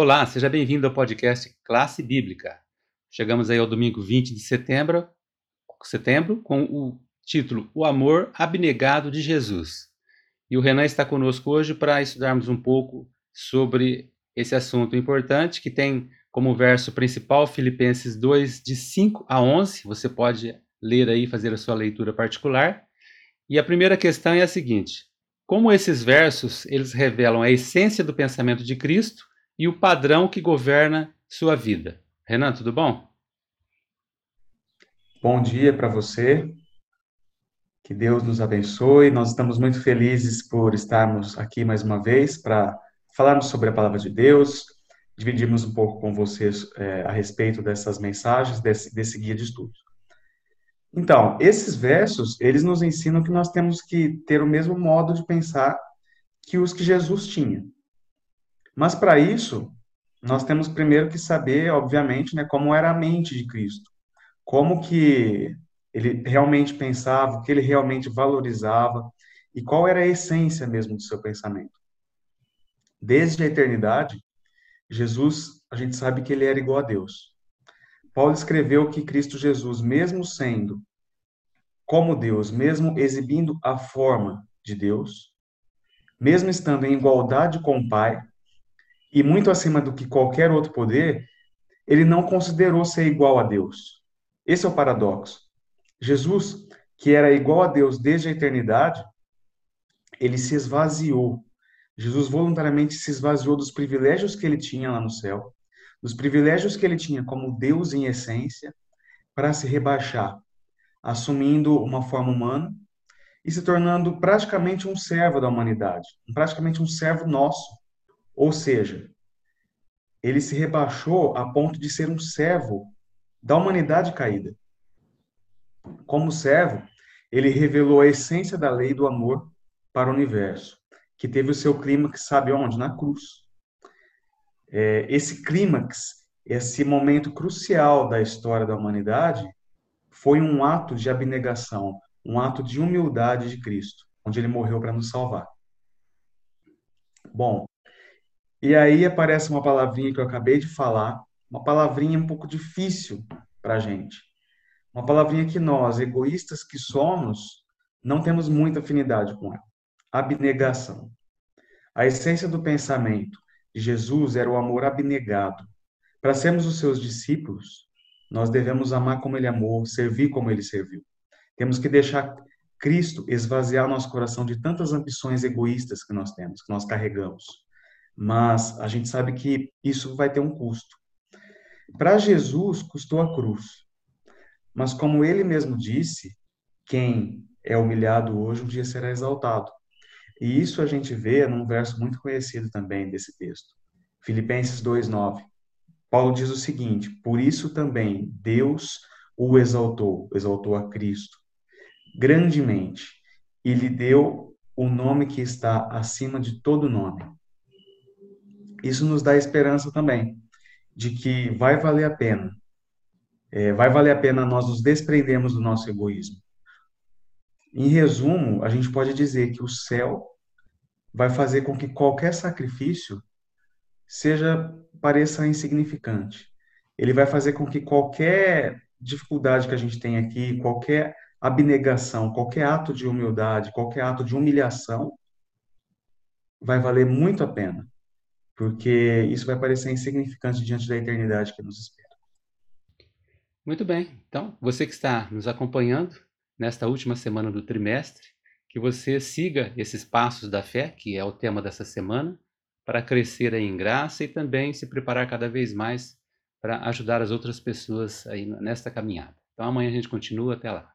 Olá, seja bem-vindo ao podcast Classe Bíblica. Chegamos aí ao domingo 20 de setembro, setembro com o título O Amor Abnegado de Jesus. E o Renan está conosco hoje para estudarmos um pouco sobre esse assunto importante que tem como verso principal Filipenses 2, de 5 a 11. Você pode ler aí, fazer a sua leitura particular. E a primeira questão é a seguinte: como esses versos eles revelam a essência do pensamento de Cristo e o padrão que governa sua vida? Renan, tudo bom? Bom dia para você. Que Deus nos abençoe. Nós estamos muito felizes por estarmos aqui mais uma vez para falarmos sobre a palavra de Deus, dividirmos um pouco com vocês é, a respeito dessas mensagens, desse, desse guia de estudos. Então, esses versos, eles nos ensinam que nós temos que ter o mesmo modo de pensar que os que Jesus tinha. Mas para isso, nós temos primeiro que saber, obviamente, né, como era a mente de Cristo. Como que ele realmente pensava, o que ele realmente valorizava e qual era a essência mesmo do seu pensamento. Desde a eternidade, Jesus, a gente sabe que ele era igual a Deus. Paulo escreveu que Cristo Jesus, mesmo sendo como Deus, mesmo exibindo a forma de Deus, mesmo estando em igualdade com o Pai, e muito acima do que qualquer outro poder, ele não considerou ser igual a Deus. Esse é o paradoxo. Jesus, que era igual a Deus desde a eternidade, ele se esvaziou. Jesus voluntariamente se esvaziou dos privilégios que ele tinha lá no céu dos privilégios que ele tinha como Deus em essência, para se rebaixar, assumindo uma forma humana e se tornando praticamente um servo da humanidade, praticamente um servo nosso. Ou seja, ele se rebaixou a ponto de ser um servo da humanidade caída. Como servo, ele revelou a essência da lei do amor para o universo, que teve o seu clímax, sabe onde? Na cruz é, esse clímax, esse momento crucial da história da humanidade, foi um ato de abnegação, um ato de humildade de Cristo, onde ele morreu para nos salvar. Bom, e aí aparece uma palavrinha que eu acabei de falar, uma palavrinha um pouco difícil para a gente. Uma palavrinha que nós, egoístas que somos, não temos muita afinidade com ela. Abnegação. A essência do pensamento Jesus era o amor abnegado. Para sermos os seus discípulos, nós devemos amar como ele amou, servir como ele serviu. Temos que deixar Cristo esvaziar nosso coração de tantas ambições egoístas que nós temos, que nós carregamos. Mas a gente sabe que isso vai ter um custo. Para Jesus, custou a cruz. Mas como ele mesmo disse, quem é humilhado hoje, um dia será exaltado. E isso a gente vê num verso muito conhecido também desse texto, Filipenses 2:9. Paulo diz o seguinte: Por isso também Deus o exaltou, exaltou a Cristo grandemente e lhe deu o nome que está acima de todo nome. Isso nos dá esperança também de que vai valer a pena, é, vai valer a pena nós nos desprendermos do nosso egoísmo. Em resumo, a gente pode dizer que o céu vai fazer com que qualquer sacrifício seja pareça insignificante. Ele vai fazer com que qualquer dificuldade que a gente tem aqui, qualquer abnegação, qualquer ato de humildade, qualquer ato de humilhação, vai valer muito a pena, porque isso vai parecer insignificante diante da eternidade que nos espera. Muito bem. Então, você que está nos acompanhando nesta última semana do trimestre, que você siga esses passos da fé, que é o tema dessa semana, para crescer em graça e também se preparar cada vez mais para ajudar as outras pessoas aí nesta caminhada. Então amanhã a gente continua, até lá.